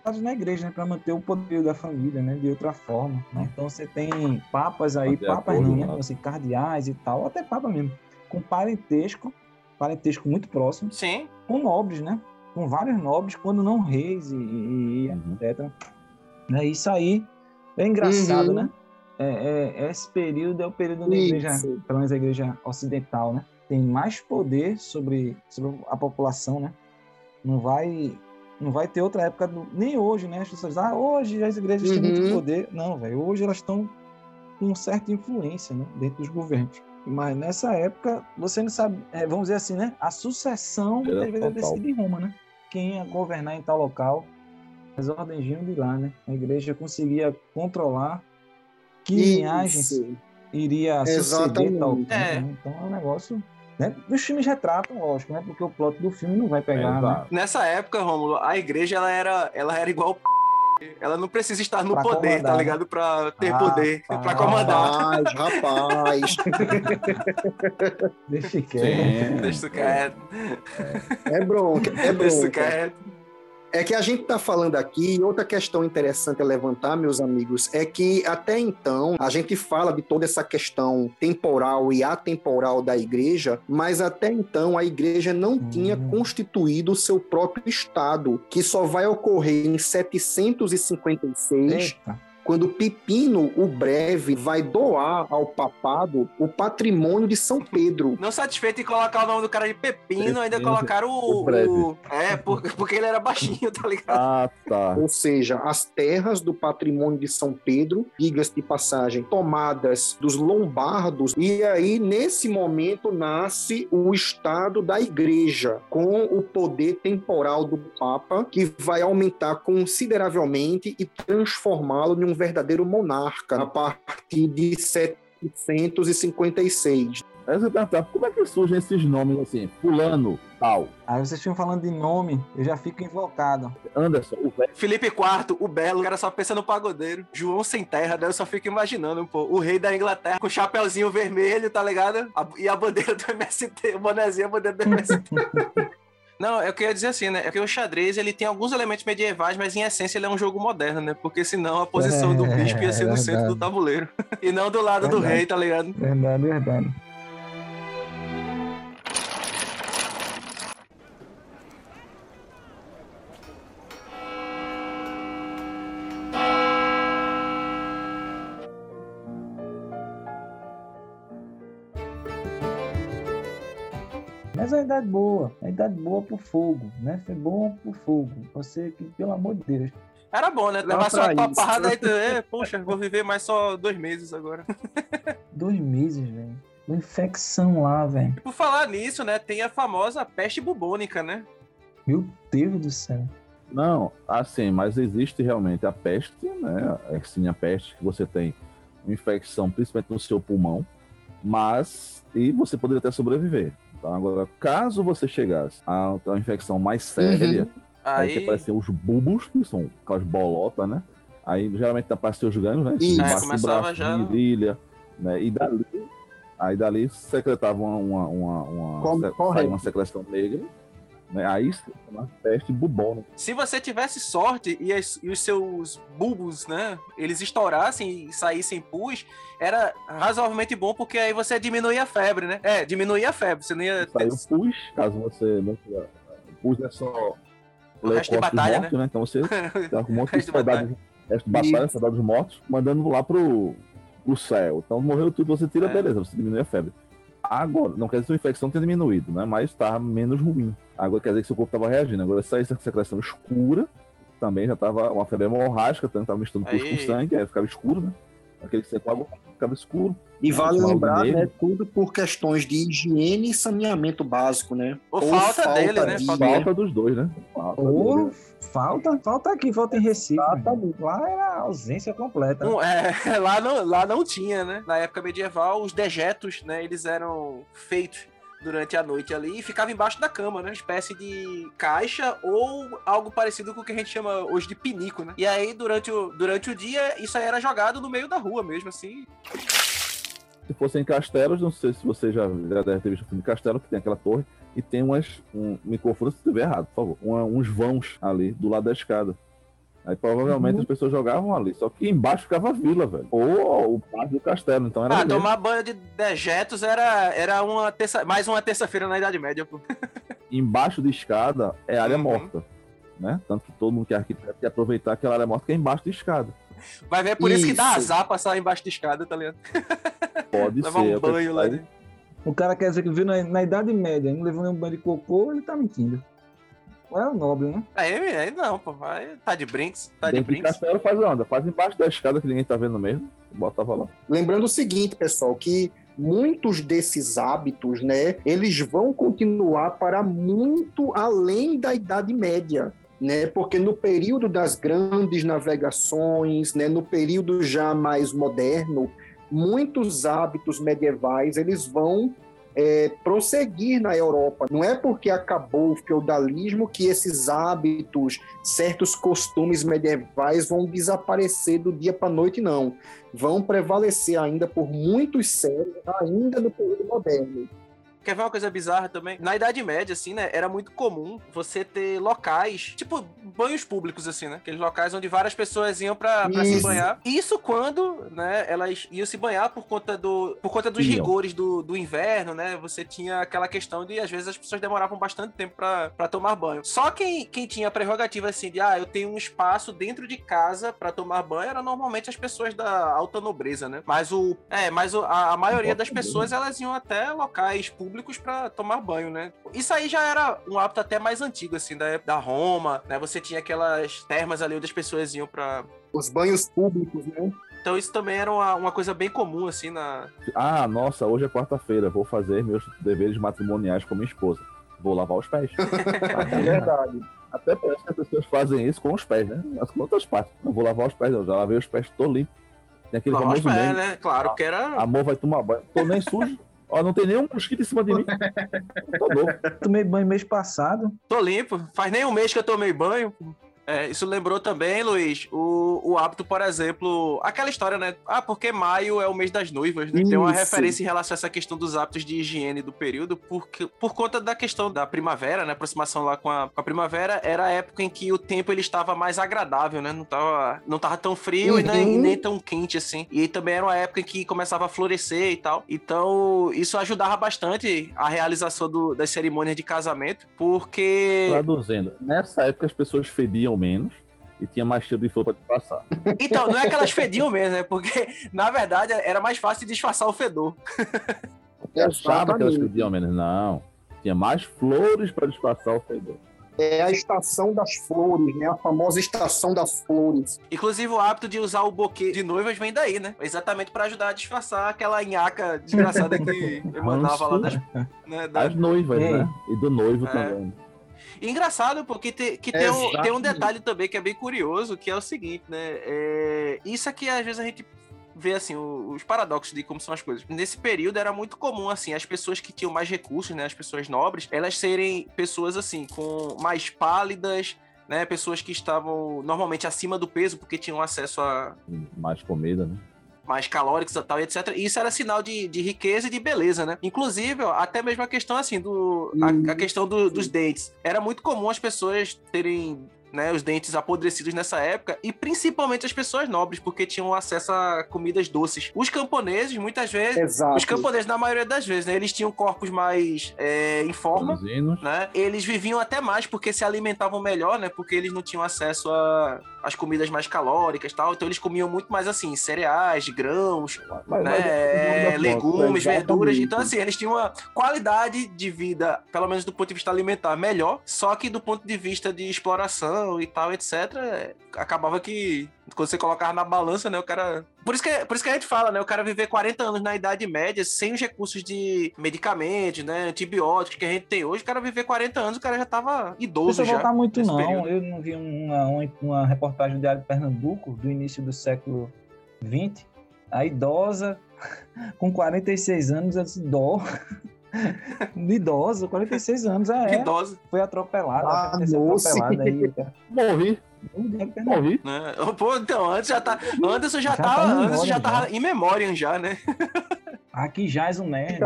tá, na igreja, né, para manter o poder da família, né, de outra forma. Né? Então você tem papas aí, Até papas não, né, assim, cardeais e tal, até papa mesmo, com parentesco, parentesco muito próximo. Sim. Com nobres, né? Com vários nobres, quando não reis e, e uhum. etc. Né? Isso aí é engraçado, uhum. né? É, é, esse período é o período da igreja, pelo menos a igreja ocidental, né? Tem mais poder sobre, sobre a população, né? Não vai não vai ter outra época, do, nem hoje, né? As pessoas ah, hoje as igrejas uhum. têm muito uhum. poder. Não, velho, hoje elas estão com certa influência, né? Dentro dos governos. Mas nessa época, você não sabe, é, vamos dizer assim, né? A sucessão muitas vezes é decidida em Roma, né? Quem ia governar em tal local, as ordens vinham de lá, né? A igreja conseguia controlar que Isso. linhagens iria suceder tal é. Né? Então é um negócio né? Os filmes retratam, lógico, né? Porque o plot do filme não vai pegar. É, né? Nessa época, Romulo, a igreja ela era, ela era igual ela não precisa estar no pra poder, tá comandar. tá ligado? Pra ter ah, poder, ah, pra comandar. Rapaz, rapaz. Deixa quieto. Deixa quieto. É bronca, é bronca. Deixa quieto. É que a gente está falando aqui, outra questão interessante a levantar, meus amigos, é que até então a gente fala de toda essa questão temporal e atemporal da igreja, mas até então a igreja não uhum. tinha constituído o seu próprio Estado, que só vai ocorrer em 756. Eita quando Pipino o Breve vai doar ao papado o patrimônio de São Pedro. Não satisfeito em colocar o nome do cara de Pepino, ainda colocaram o. o, o é, porque ele era baixinho, tá ligado? Ah, tá. Ou seja, as terras do patrimônio de São Pedro, diga-se de passagem, tomadas dos lombardos, e aí, nesse momento, nasce o Estado da Igreja, com o poder temporal do Papa, que vai aumentar consideravelmente e transformá-lo em um verdadeiro monarca a partir de 756. Aí você perguntar, como é que surgem esses nomes assim? Fulano, tal. Aí vocês ficam falando de nome, eu já fico invocado. Anderson, o velho. Felipe IV, o Belo, o cara só pensa no pagodeiro. João Sem Terra, daí eu só fico imaginando, pô, o rei da Inglaterra com o chapéuzinho vermelho, tá ligado? A, e a bandeira do MST, o bonezinho, a bandeira do MST. Não, é eu queria dizer assim, né? É que o xadrez ele tem alguns elementos medievais, mas em essência ele é um jogo moderno, né? Porque senão a posição é, do bispo ia ser é no centro do tabuleiro. e não do lado verdade. do rei, tá ligado? Verdade, verdade. É uma idade boa, uma idade boa pro fogo, né? Foi bom pro fogo. Você que, pelo amor de Deus. Era bom, né? Levar só uma parada aí, é, poxa, vou viver mais só dois meses agora. Dois meses, velho. Uma infecção lá, velho. Por falar nisso, né, tem a famosa peste bubônica, né? Meu Deus do céu. Não, assim, mas existe realmente a peste, né? É sim a peste que você tem uma infecção, principalmente no seu pulmão, mas e você poderia até sobreviver. Tá? Agora, caso você chegasse a uma infecção mais séria, aí, que Aí, aparecem os bulbos, que são aquelas bolotas, né? Aí geralmente aparecem os ganhos, né? Isso. É, começava braço, já- virilha, né? E dali, aí dali secretava uma, uma, uma, uma, uma secreção negra, né? Aí se chama peste bubônica. se você tivesse sorte e, as- e os seus bulbos, né, eles estourassem e saíssem pus, era razoavelmente bom, porque aí você diminuía a febre, né? É, diminuía a febre, você não ia... ter- Saiu pus, caso você não tiver. Pus é só O resto de batalha, mortos, né? Então você tá com um monte de soldados, resto de batalha, soldados mortos, mandando lá pro, pro céu. Então morreu tudo, você tira, É. beleza, você diminui a febre. Agora, não quer dizer que a infecção tenha diminuído, né? Mas tá menos ruim. Agora quer dizer que seu corpo tava reagindo. Agora se essa secreção escura, também já tava uma febre hemorrágica, tanto tava misturando Aí. com sangue, aí ficava escuro, né? Aquele que você água ficava escuro. E vale lembrar, dele. né, tudo por questões de higiene e saneamento básico, né? Ou falta dele, né? de- Falta Falta dos dois, né? Falta Ou dois. Falta, falta aqui, falta em Recife. Exatamente. Lá era ausência completa. É, lá, não, lá não tinha, né? Na época medieval, os dejetos, né, eles eram feitos durante a noite ali e ficava embaixo da cama, né? Uma espécie de caixa ou algo parecido com o que a gente chama hoje de pinico, né? E aí, durante o, durante o dia, isso aí era jogado no meio da rua mesmo, assim. Se fosse em Castelos, não sei se você já, já deve ter visto o filme Castelo, que tem aquela torre, e tem umas. Um, me confunda se estiver errado, por favor. uma- uns vãos ali do lado da escada. Aí provavelmente Uhum. as pessoas jogavam ali. Só que embaixo ficava a vila, velho. Ou o parque do castelo. Então era. Ah, ali tomar banho de dejetos era, era uma terça, mais uma terça-feira na Idade Média, pô. Embaixo de escada é área Uhum. morta. Né? Tanto que todo mundo que é arquiteto quer aproveitar aquela área morta que é embaixo de escada. Vai ver, é por isso, que dá Isso. azar passar embaixo de escada, tá ligado? Pode Levar ser. um eu banho lá dentro. O cara quer dizer que viu na, na Idade Média, não levou nenhum banho de cocô, ele tá mentindo. Não é o nobre, né? Aí, aí não, pô. Aí tá de brinks, tá de Dentro de brinks. castelo faz onda. Faz embaixo da escada que ninguém tá vendo mesmo. Botava lá. Lembrando o seguinte, pessoal, que muitos desses hábitos, né, eles vão continuar para muito além da Idade Média. Né, porque no período das grandes navegações, né, no período já mais moderno, muitos hábitos medievais eles vão é, prosseguir na Europa. Não é porque acabou o feudalismo que esses hábitos, certos costumes medievais vão desaparecer do dia para a noite, não vão prevalecer ainda por muitos séculos, ainda no período moderno. Quer ver uma coisa bizarra também? Na Idade Média, assim, né? Era muito comum você ter locais, tipo banhos públicos, assim, né? Aqueles locais onde várias pessoas iam pra, pra se banhar. Isso quando, né, elas iam se banhar por conta, do, por conta dos Iam. rigores do, do inverno, né? Você tinha aquela questão de, às vezes, as pessoas demoravam bastante tempo pra, pra tomar banho. Só quem, quem tinha a prerrogativa, assim, de, ah, eu tenho um espaço dentro de casa pra tomar banho, era normalmente as pessoas da alta nobreza, né? Mas o. É, mas o- a, a maioria das pessoas, elas iam até locais públicos pra tomar banho, né? Isso aí já era um hábito até mais antigo, assim, da época da Roma, né? Você tinha aquelas termas ali onde as pessoas iam pra. Os banhos públicos, né? Então isso também era uma, uma coisa bem comum, assim, na. Ah, nossa, hoje é quarta-feira. Vou fazer meus deveres matrimoniais com minha esposa. Vou lavar os pés. É verdade. Até parece que as pessoas fazem isso com os pés, né? As com outras partes. Não vou lavar os pés, eu já lavei os pés, tô limpo. Tem aquele Lavar os famoso pés, meme. né? Claro, porque era. Amor vai tomar banho. Tô nem sujo. Ó, não tem nenhum mosquito em cima de mim. Tô novo. Tomei banho mês passado. Tô limpo. Faz nem um mês que eu tomei banho. É, isso lembrou também, Luiz, o, o hábito, por exemplo, aquela história, né? Ah, porque maio é o mês das noivas, né? Tem uma Isso. referência em relação a essa questão dos hábitos de higiene do período, porque, por conta da questão da primavera, né? Aproximação lá com a, com a primavera, era a época em que o tempo ele estava mais agradável, né? Não tava, não tava tão frio e nem, Uhum. nem tão quente assim. E também era uma época em que começava a florescer e tal. Então, isso ajudava bastante a realização do- das cerimônias de casamento, porque. Traduzindo, nessa época as pessoas fediam menos e tinha mais cheiro de flor pra te passar. Então, não é que elas fediam mesmo, né? Porque, na verdade, era mais fácil disfarçar o fedor. Eu achava que elas fediam menos. Não. Tinha mais flores para disfarçar o fedor. É a estação das flores, né? A famosa estação das flores. Inclusive, o hábito de usar o buquê de noivas vem daí, né? Exatamente pra ajudar a disfarçar aquela nhaca desgraçada que emanava lá das, né, da- Das noivas, É. né? E do noivo É. também. E engraçado, porque te- que tem, um, tem um detalhe também que é bem curioso, que é o seguinte, né? É, isso aqui, às vezes, a gente vê, assim, o- os paradoxos de como são as coisas. Nesse período, era muito comum, assim, as pessoas que tinham mais recursos, né? As pessoas nobres, elas serem pessoas, assim, com mais pálidas, né? Pessoas que estavam normalmente acima do peso, porque tinham acesso a Mais comida, né? Mais calóricos e tal, e etc. E isso era sinal de, de riqueza e de beleza, né? Inclusive, ó, até mesmo a questão assim do a, a questão do- dos dentes. Era muito comum as pessoas terem né, os dentes apodrecidos nessa época, e principalmente as pessoas nobres, porque tinham acesso a comidas doces. Os camponeses, muitas vezes, Exato. os camponeses, na maioria das vezes, né, eles tinham corpos mais é, em forma, né? Eles viviam até mais porque se alimentavam melhor, né? Porque eles não tinham acesso a às comidas mais calóricas e tal. Então eles comiam muito mais assim, cereais, grãos, Mas- né? mas- é, legumes, exatamente. verduras. Então, assim, eles tinham uma qualidade de vida, pelo menos do ponto de vista alimentar, melhor. Só que do ponto de vista de exploração e tal, etc., é, acabava que quando você colocava na balança, né, o cara. Por isso, que, por isso que a gente fala, né? O cara viver 40 anos na Idade Média sem os recursos de medicamentos, né? Antibióticos que a gente tem hoje, o cara viver 40 anos, o cara já tava Não idoso precisa já. voltar muito, não. período. Eu não vi uma, uma, reportagem do Diário de Pernambuco, do início do século XX. A idosa, com 46 anos, eu disse, dó. Idosa, 46 anos, é. Idosa, Foi atropelada. Ah, atropelada aí, cara. Morri, Morri. né? Pô, então, antes já tá. Anderson já, Já tava. tá em Anderson memória já já. tava em memória já, né? Aqui jaz um nerd.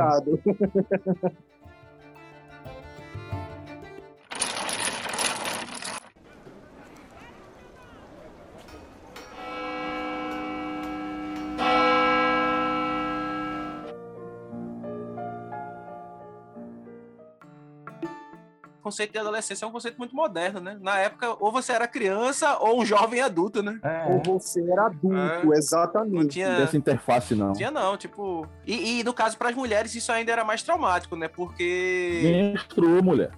Conceito de adolescência é um conceito muito moderno, né? Na época, ou você era criança ou um jovem adulto, né? É. Ou você era adulto, É. exatamente. Não Não tinha. essa interface, não. Tinha não, tipo. E, e no caso, para as mulheres, isso ainda era mais traumático, né? Porque. Menstruou, mulher.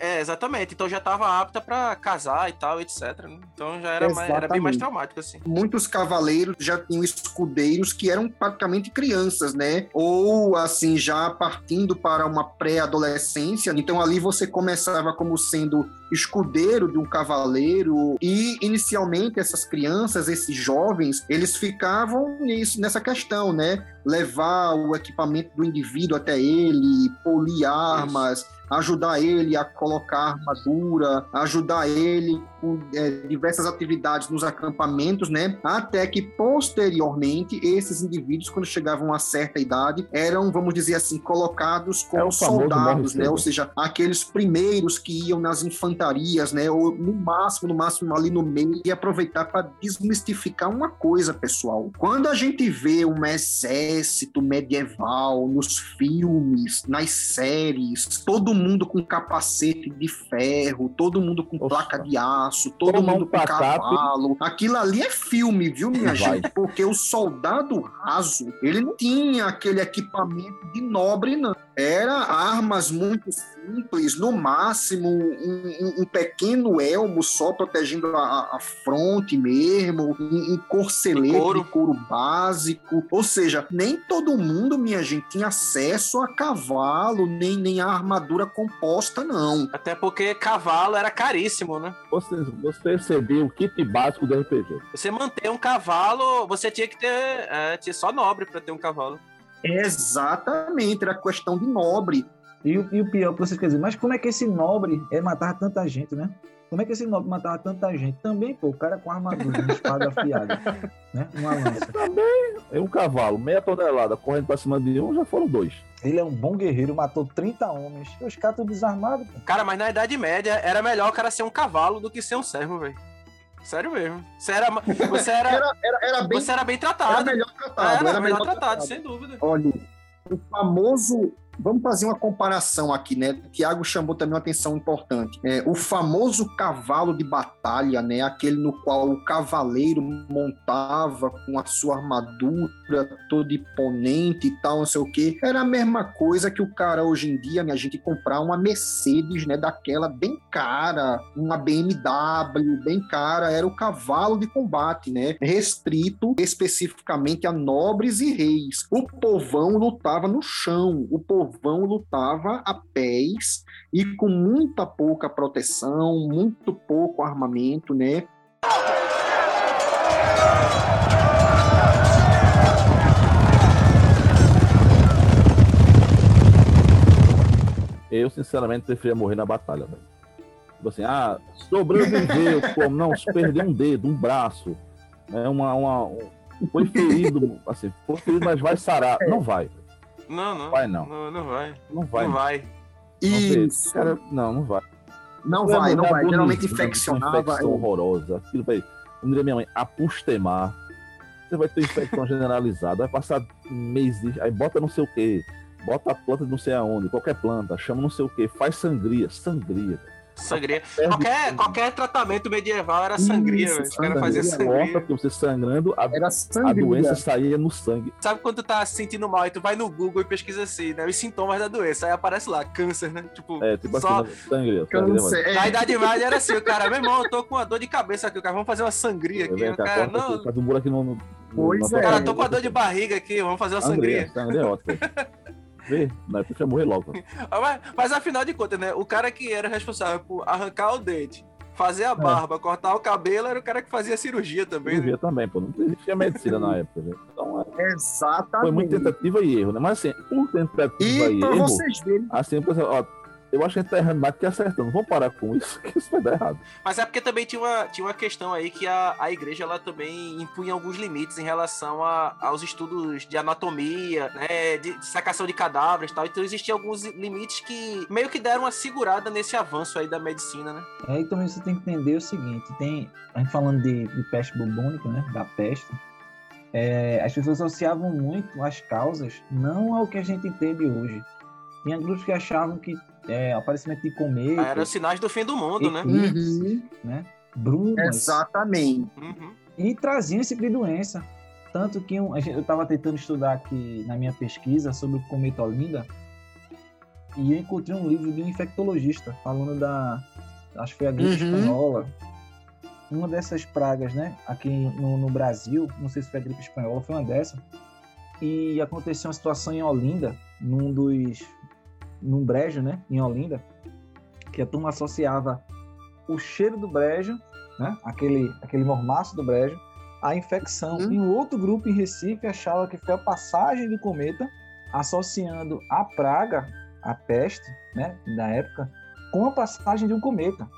É, exatamente. Então já tava apta pra casar e tal, etc. né? Então já era, mais- era bem mais traumático, assim. muitos cavaleiros já tinham escudeiros que eram praticamente crianças, né? Ou assim, já partindo para uma pré-adolescência. Então ali você começava como sendo escudeiro de um cavaleiro e inicialmente essas crianças, esses jovens, eles ficavam nisso, nessa questão, né? Levar o equipamento do indivíduo até ele, polir armas, ajudar ele a colocar armadura, ajudar ele com é, diversas atividades nos acampamentos, né? Até que posteriormente esses indivíduos, quando chegavam a certa idade, eram, vamos dizer assim, colocados É como famoso soldados, né? Ou seja, aqueles primeiros que iam nas infantarias, né? Ou no máximo, no máximo ali no meio e aproveitar para desmistificar uma coisa, pessoal. Quando a gente vê um exército medieval nos filmes, nas séries, todo mundo com capacete de ferro, todo mundo com Nossa. placa de aço, todo Tomar mundo um com cavalo. Aquilo ali é filme, viu, minha Vai. gente? Porque o soldado raso, ele não tinha aquele equipamento de nobre, não. Era armas muito simples, no máximo um, um- um pequeno elmo só protegendo a, a fronte mesmo, um, um corcelete De couro. de couro básico. Ou seja, nem todo mundo, minha gente, tinha acesso a cavalo, nem, nem a armadura composta, não. Até porque cavalo era caríssimo, né? Você, você recebeu o kit básico do RPG. Você manter um cavalo, você tinha que ter. É, tinha só nobre pra ter um cavalo. Exatamente, era questão de nobre. E, o- e o pior que vocês querem dizer, mas como é que esse nobre é matar tanta gente, né? Como é que esse nobre matava tanta gente? Também, pô, o cara com armadura, uma espada afiada, né? Uma lança. É um cavalo, meia tonelada, correndo pra cima de um, já foram dois. Ele é um bom guerreiro, matou 30 homens. Os caras tudo desarmados, pô. Cara, mas na Idade Média era melhor o cara ser um cavalo do que ser um servo, velho. Sério mesmo. Você era, você era, Era, era, era bem, você era bem era tratado. melhor tratado. Era, era melhor tratado, sem dúvida. Olha, o famoso Vamos fazer uma comparação aqui, né? O Tiago chamou também uma atenção importante. É, o famoso cavalo de batalha, né? Aquele no qual o cavaleiro montava com a sua armadura toda imponente e tal, não sei o quê. Era a mesma coisa que o cara hoje em dia, minha gente, comprar uma Mercedes, né? Daquela bem cara, uma BMW bem cara. Era o cavalo de combate, né? Restrito especificamente a nobres e reis. O povão lutava no chão. O povão povão lutava a pés e com muita pouca proteção, muito pouco armamento, né? Eu, sinceramente, preferia morrer na batalha, velho. Tipo assim, ah, sobreviveu, como não, perdeu um dedo, um braço, né, uma, uma, um, foi ferido, assim, foi ferido, mas vai sarar. Não vai. Não, não. Vai não. Não, não vai. Não vai. Não vai. Isso. Cara, não, não vai. Não vai, não é vai. Geralmente infeccionava. Uma infecção horrorosa. Aquilo vai, como diria minha mãe, apustemar. Você vai ter infecção generalizada, vai passar meses, aí bota não sei o quê, bota a planta de não sei aonde, qualquer planta, chama não sei o quê, faz sangria, sangria. Sangria. Qualquer, qualquer tratamento medieval era sangria, Isso, velho. Os caras faziam Morta, sangria. porque você sangrando, a, Era a sangria. doença saía no sangue. Sabe quando tu tá se sentindo mal e tu vai no Google e pesquisa assim, né? Os sintomas da doença. Aí aparece lá, câncer, né? Tipo, É, tipo só. assim, sangria. sangria. É, Na Idade Média era assim, o cara, meu irmão, eu tô com uma dor de cabeça aqui, o cara, vamos fazer uma sangria aqui. Vem O cá, cara, corta aqui, não, faz um buraco no, no, Pois na é. cara, tô com a dor de barriga aqui, vamos fazer uma sangria. Sangria, sangria é ótimo. Vê, não, é pra morrer logo. Ah, Mas, mas afinal de contas, né? O cara que era responsável por arrancar o dente, fazer a barba, cortar o cabelo, era o cara que fazia cirurgia também, né? Cirurgia também, pô. Não existia medicina na época, né? Então é, Exatamente. foi muita tentativa e erro, né? Mas assim, por tentativa e, E erro, vocês verem, assim, ó, eu acho que a gente tá errando mais do que acertando. Vamos parar com isso, que isso vai dar errado. Mas é porque também tinha uma, tinha uma questão aí que a, a igreja ela também impunha alguns limites em relação a, aos estudos de anatomia, né, de, de sacação de cadáveres e tal. Então existiam alguns limites que meio que deram uma segurada nesse avanço aí da medicina, né? É, e também você tem que entender o seguinte, tem, a gente falando de, de peste bubônica, né, da peste, é, as pessoas associavam muito as causas não ao que a gente entende hoje. Tinha grupos que achavam que é, aparecimento de Aí cometa, eram sinais do fim do mundo, né? eclipse, né, brumas, exatamente. Uhum. e traziam esse tipo de doença. Tanto que um- eu estava tentando estudar aqui na minha pesquisa sobre o cometa Olinda e eu encontrei um livro de um infectologista falando da, acho que foi a gripe Uhum. espanhola, uma dessas pragas, né, aqui no, no Brasil, não sei se foi a gripe espanhola, foi uma dessa, e aconteceu uma situação em Olinda, num dos, num brejo, né, em Olinda, que a turma associava o cheiro do brejo né? Aquele, aquele mormaço do brejo, a infecção. Uhum. E um outro grupo em Recife achava que foi a passagem do cometa, associando a praga, a peste, né, da época, com a passagem de um cometa.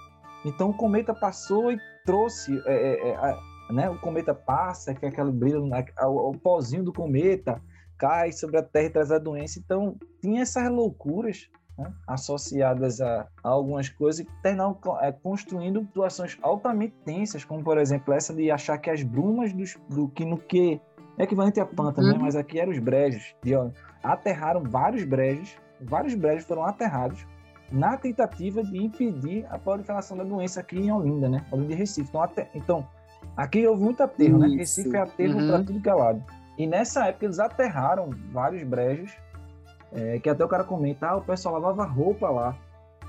Então o cometa passou e trouxe, é, é, é, né, o cometa passa, que é aquele brilho, o, o pozinho do cometa cai sobre a Terra e traz a doença. Então tinha essas loucuras né, associadas a, a algumas coisas que co- é, construindo situações altamente tensas, como por exemplo essa de achar que as brumas dos, do que no que é equivalente a panta, né? Uhum. Mas aqui eram os brejos. De, ó, aterraram vários brejos, vários brejos foram aterrados na tentativa de impedir a proliferação da doença aqui em Olinda, né? Olinda e Recife. Então, até, então aqui houve muito aterro, né? Isso. Recife é aterro Uhum. para tudo que é lado. E nessa época eles aterraram vários brejos é, que até o cara comenta, ah, o pessoal lavava roupa lá.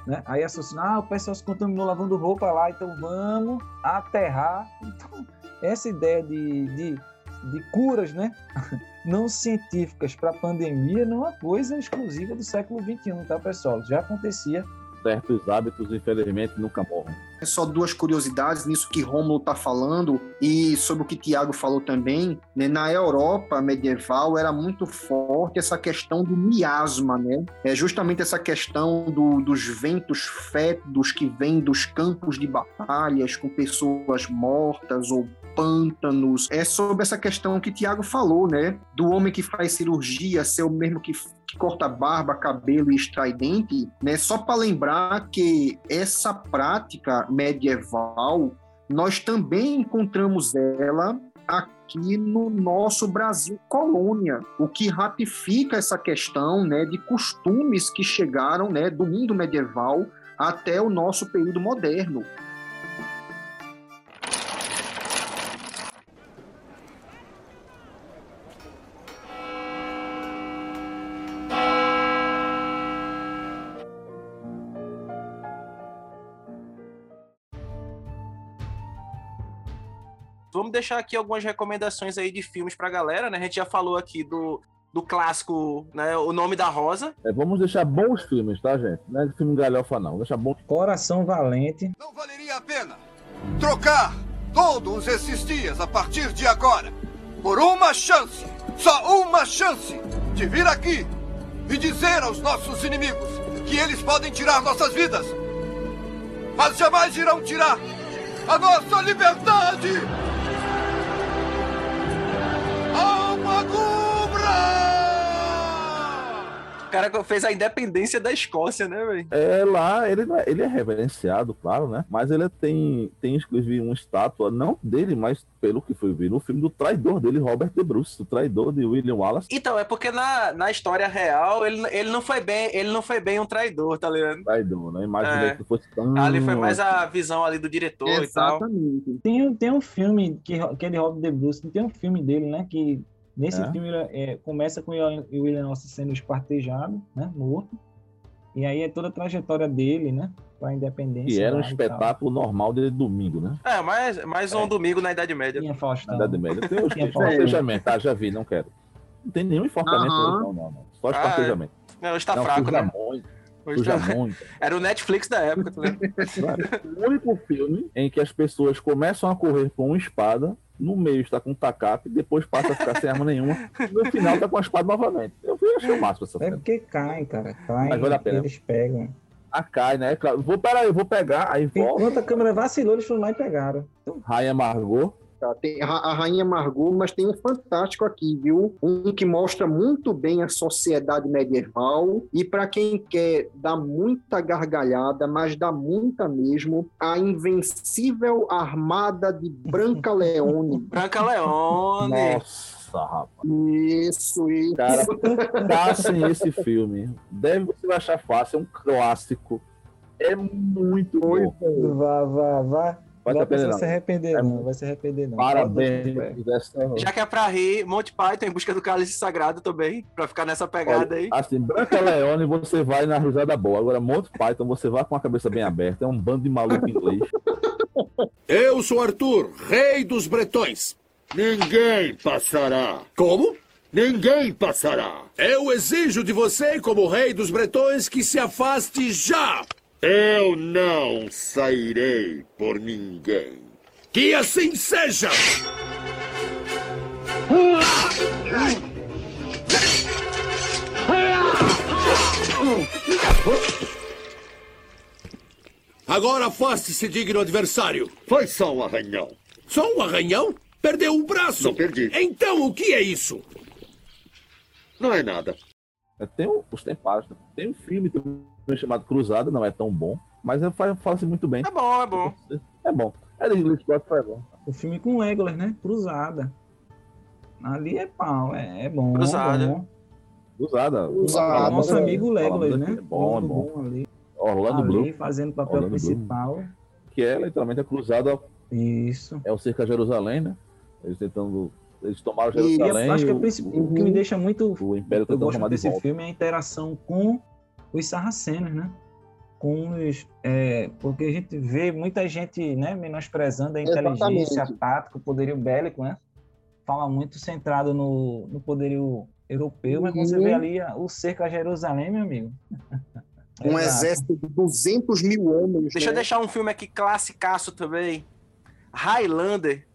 Né? Aí associa, ah, o pessoal se contaminou lavando roupa lá, então vamos aterrar. Então, essa ideia de, de, de curas né? não científicas para a pandemia não é uma coisa exclusiva do século XXI, tá, pessoal? Já acontecia. Certos hábitos, infelizmente, nunca morrem. É só duas curiosidades nisso que Rômulo está falando e sobre o que Tiago falou também. Né? Na Europa medieval era muito forte essa questão do miasma, né? É justamente essa questão do- dos ventos fétidos que vêm dos campos de batalhas com pessoas mortas ou pântanos. É sobre essa questão que Tiago falou, né? Do homem que faz cirurgia ser o mesmo que que corta barba, cabelo e extrai dente, né? Só para lembrar que essa prática medieval nós também encontramos ela aqui no nosso Brasil colônia, o que ratifica essa questão né, de costumes que chegaram né, do mundo medieval até o nosso período moderno. Vamos deixar aqui algumas recomendações aí de filmes pra galera, né? A gente já falou aqui do, do clássico, né? O Nome da Rosa. É, vamos deixar bons filmes, tá, gente? Não é filme galhofa, não. Deixa bom. Coração Valente. Não valeria a pena trocar todos esses dias a partir de agora por uma chance, só uma chance, de vir aqui e dizer aos nossos inimigos que eles podem tirar nossas vidas, mas jamais irão tirar a nossa liberdade! Cubra! O cara fez a independência da Escócia, né, velho? É lá, ele, não é- ele é reverenciado, claro, né? Mas ele tem, tem inclusive uma estátua, não dele, mas pelo que foi ver no filme do traidor dele, Robert De Bruce, o traidor de William Wallace. Então, é porque na, na história real, ele, ele, não foi bem, ele não foi bem um traidor, tá ligado? Traidor, né? Imaginei É. que fosse tão. Ali foi mais a visão ali do diretor e tal. Exatamente. Tem, tem um filme que aquele Rob De Bruce, tem um filme dele, né? Que nesse É? filme é, começa com o William- Wallace sendo espartejado, né? Morto. E aí é toda a trajetória dele, né? Pra independência. Que era um e espetáculo normal de domingo, né? É, mais, mais um domingo na Idade Média. Tinha Faustão. Na Idade Média. Tem os Tinha espartejamento, ah, já vi, não quero. Não tem nenhum enforcamento, Aham. não, não, não. Só Ah, espartejamento. É, hoje tá não, fraco, né? muito, tá- muito. Era o Netflix da época, tá? O único filme em que as pessoas começam a correr com uma espada, no meio está com um tacape, depois passa a ficar sem arma nenhuma, no final tá com a espada novamente. Eu fui achei o máximo essa É cena. porque cai, cara. Cai. Mas vale a pena. Eles pegam. A cai, né? Claro, vou, peraí, eu vou pegar, aí volta, Enquanto a câmera vacilou, eles foram lá e pegaram. Raia Margot, Tá, tem a, a Rainha Margot, mas tem um fantástico aqui, viu? Um que mostra muito bem a sociedade medieval e para quem quer dar muita gargalhada, mas dá muita mesmo, a invencível armada de Branca Leone. Branca Leone. nossa, rapaz. Isso, isso. Cara, caçem esse filme. Deve você vai achar fácil, é um clássico. É muito Foi bom. Vá, vá, vá. Vai Vai se arrepender, se não. arrepender, É não. Vai se arrepender, não. Parabéns. Dessa- Já que é pra rir, Monty Python em busca do cálice sagrado também, pra ficar nessa pegada aí. Assim, Branca Leone você vai na risada boa. Agora, Monty Python você vai com a cabeça bem aberta. É um bando de maluco inglês. Eu sou Arthur, rei dos bretões. Ninguém passará. Como? Ninguém passará. Eu exijo de você, como rei dos bretões, que se afaste já. Eu não sairei por ninguém. Que assim seja! Agora afaste-se, digno adversário. Foi só um arranhão. Só um arranhão? Perdeu um braço. Não perdi. Então o que é isso? Não é nada. Tem o- os Templários. Tem um filme também chamado Cruzada, não é tão bom. Mas é- faz- fala-se muito bem. É bom, é bom. É bom. É de é bom. O filme com Legolas, né? Cruzada. Ali é pau, é, é bom. Cruzada. bom. Cruzada. Cruzada. Nosso é- amigo Legolas, né? aqui, É bom, é Muito bom. ali, Orlando ali Blue, fazendo o papel Orlando principal. que é literalmente a cruzada, Isso. é o cerco a Jerusalém, né? Eles tentando. Eles tomaram E E Jerusalém. eu acho que o, o, o- o que me deixa muito. o Império Eu gosto de desse volta. filme é a interação com os sarracenos, né? Com os. é, porque a gente vê muita gente né, menosprezando a inteligência, Exatamente. a tática, o poderio bélico, né? Fala muito centrado no, no poderio europeu, mas quando você Uhum. vê ali a- o cerco a Jerusalém, meu amigo. Um Exato. exército de 200 mil homens. Deixa eu né? deixar um filme aqui classicaço também. Highlander.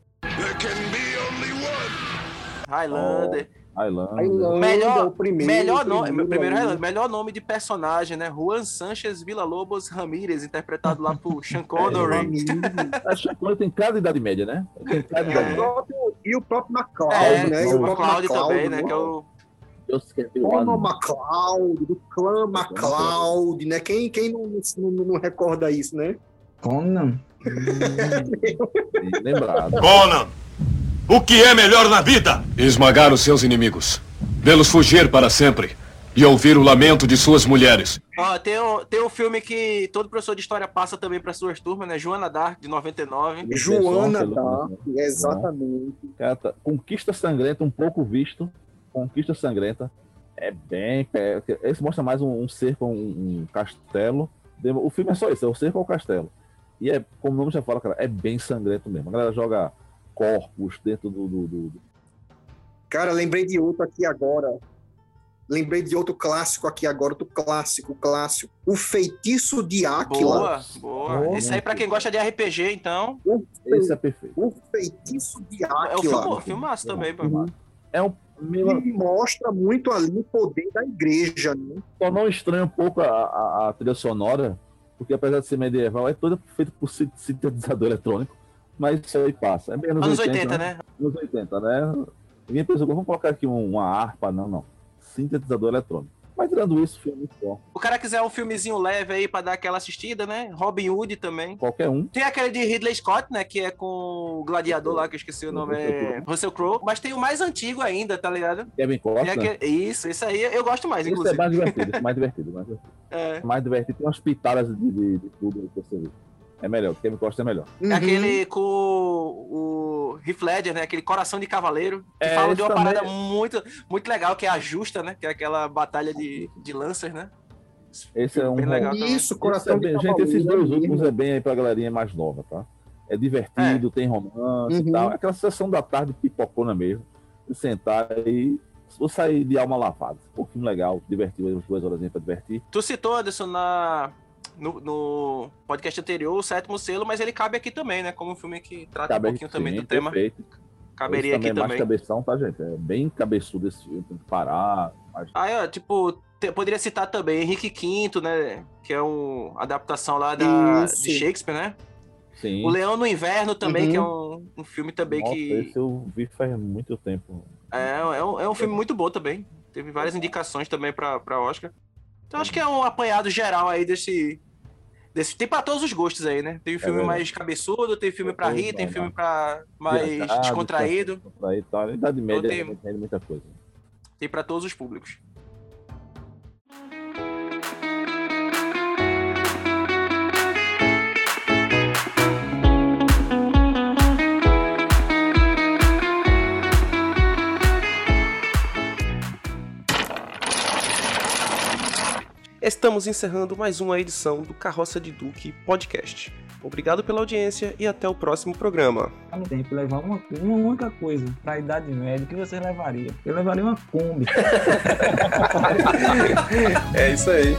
Highlander. Highlander. Highlander Melhor- é o primeiro. melhor o nome, meu primeiro ali. Highlander, melhor nome de personagem, né? Juan Sanchez Villa-Lobos Ramírez, interpretado lá por Sean Connery. A Chacoalha tem cada idade média, né? Tem cada E idade o próprio- E o próprio MacLeod, É, né? E o próprio McCloud também, né? né? Que é o o Como ano. MacLeod, do clã MacLeod, né? Quem, quem não, não, não recorda isso, né? Conan. Lembrado. Conan, o que é melhor na vida? Esmagar os seus inimigos, vê-los fugir para sempre e ouvir o lamento de suas mulheres. Ó, tem um, tem um filme que todo professor de história passa também para suas turmas, né? Joana Dark, de 99. Joana Pessoal, Dark, exatamente. Cara, tá- Conquista Sangrenta, um pouco visto. Conquista Sangrenta é bem. É, esse mostra mais um, um cerco, um, um castelo. O filme é só isso, é o cerco ao castelo. E é, como o nome já fala, cara, é bem sangrento mesmo. A galera joga corpos dentro do. do- do- do- Cara, lembrei de outro aqui agora. Lembrei de outro clássico aqui agora, outro clássico, clássico. O Feitiço de Áquila. Boa, boa. Esse aí pra quem gosta de RPG, então. Esse é perfeito. o Feitiço de É o Áquila. filme, filmaço também, pô. É um. mostra muito ali o poder da igreja, né? Só não estranha um pouco a, a- a trilha sonora, porque apesar de ser medieval, é toda feita por sin- sintetizador eletrônico. Mas isso aí passa. É bem anos, Anos 80, né? Anos 80, né? Ninguém pensou, vamos colocar aqui um- uma harpa, não, não. Sintetizador eletrônico. Mas tirando isso, o filme é muito bom. O cara quiser um filmezinho leve aí pra dar aquela assistida, né? Robin Hood também. Qualquer um. Tem aquele de Ridley Scott, né? Que é com o gladiador lá, que eu esqueci o nome, é Russell Crowe. Mas tem o mais antigo ainda, tá ligado? Kevin Costner. aquele- Isso, esse aí eu gosto mais, Esse é inclusive. mais divertido, é mais divertido. Mais divertido. É. mais divertido. Tem umas pitadas de, de, de tudo que você vê. É melhor, Kevin Costner é melhor. É Uhum. aquele com o Heath Ledger, né? Aquele Coração de Cavaleiro. Que É, fala de uma também- parada muito, muito legal, que é a Justa, né? Que é aquela batalha de, de lanças, né? Esse é um Bem legal. Isso, Esse é coração bem- de gente, esses dois últimos é bem aí pra galerinha mais nova, tá? É divertido, tem romance Uhum. e tal. É Aquela sessão da tarde pipocona mesmo. De sentar e vou sair de alma lavada. Um filme legal, divertido, umas duas horas pra divertir. Tu citou, Anderson, na, no, no podcast anterior, o sétimo selo, mas ele cabe aqui também, né? Como um filme que trata um pouquinho também sim, do tema. Perfeito. Caberia Esse aqui também é mais também. cabeção, tá, gente? É bem cabeçudo esse filme, tem que parar. Mas... Aí, ó, tipo, te- poderia citar também Henrique V, né? Que é uma adaptação lá da, Isso. de Shakespeare, né? Sim. O Leão no Inverno também, Uhum. que é um, um filme também Nossa, que. esse eu vi faz muito tempo. É, é, um, é um filme muito bom também. Teve várias indicações também pra Oscar. Então acho que é um apanhado geral aí desse. Desse tem pra todos os gostos aí, né? Tem filme verdade. mais cabeçudo, tem filme pra rir, tem filme pra mais descontraído. Na Idade Média tem- entende muita coisa. tem pra todos os públicos. Estamos encerrando mais uma edição do Carroça de Duque Podcast. Obrigado pela audiência e até o próximo programa. no tempo levar uma, uma única coisa pra Idade Média, que você levaria? Eu levaria uma Kombi. É isso aí.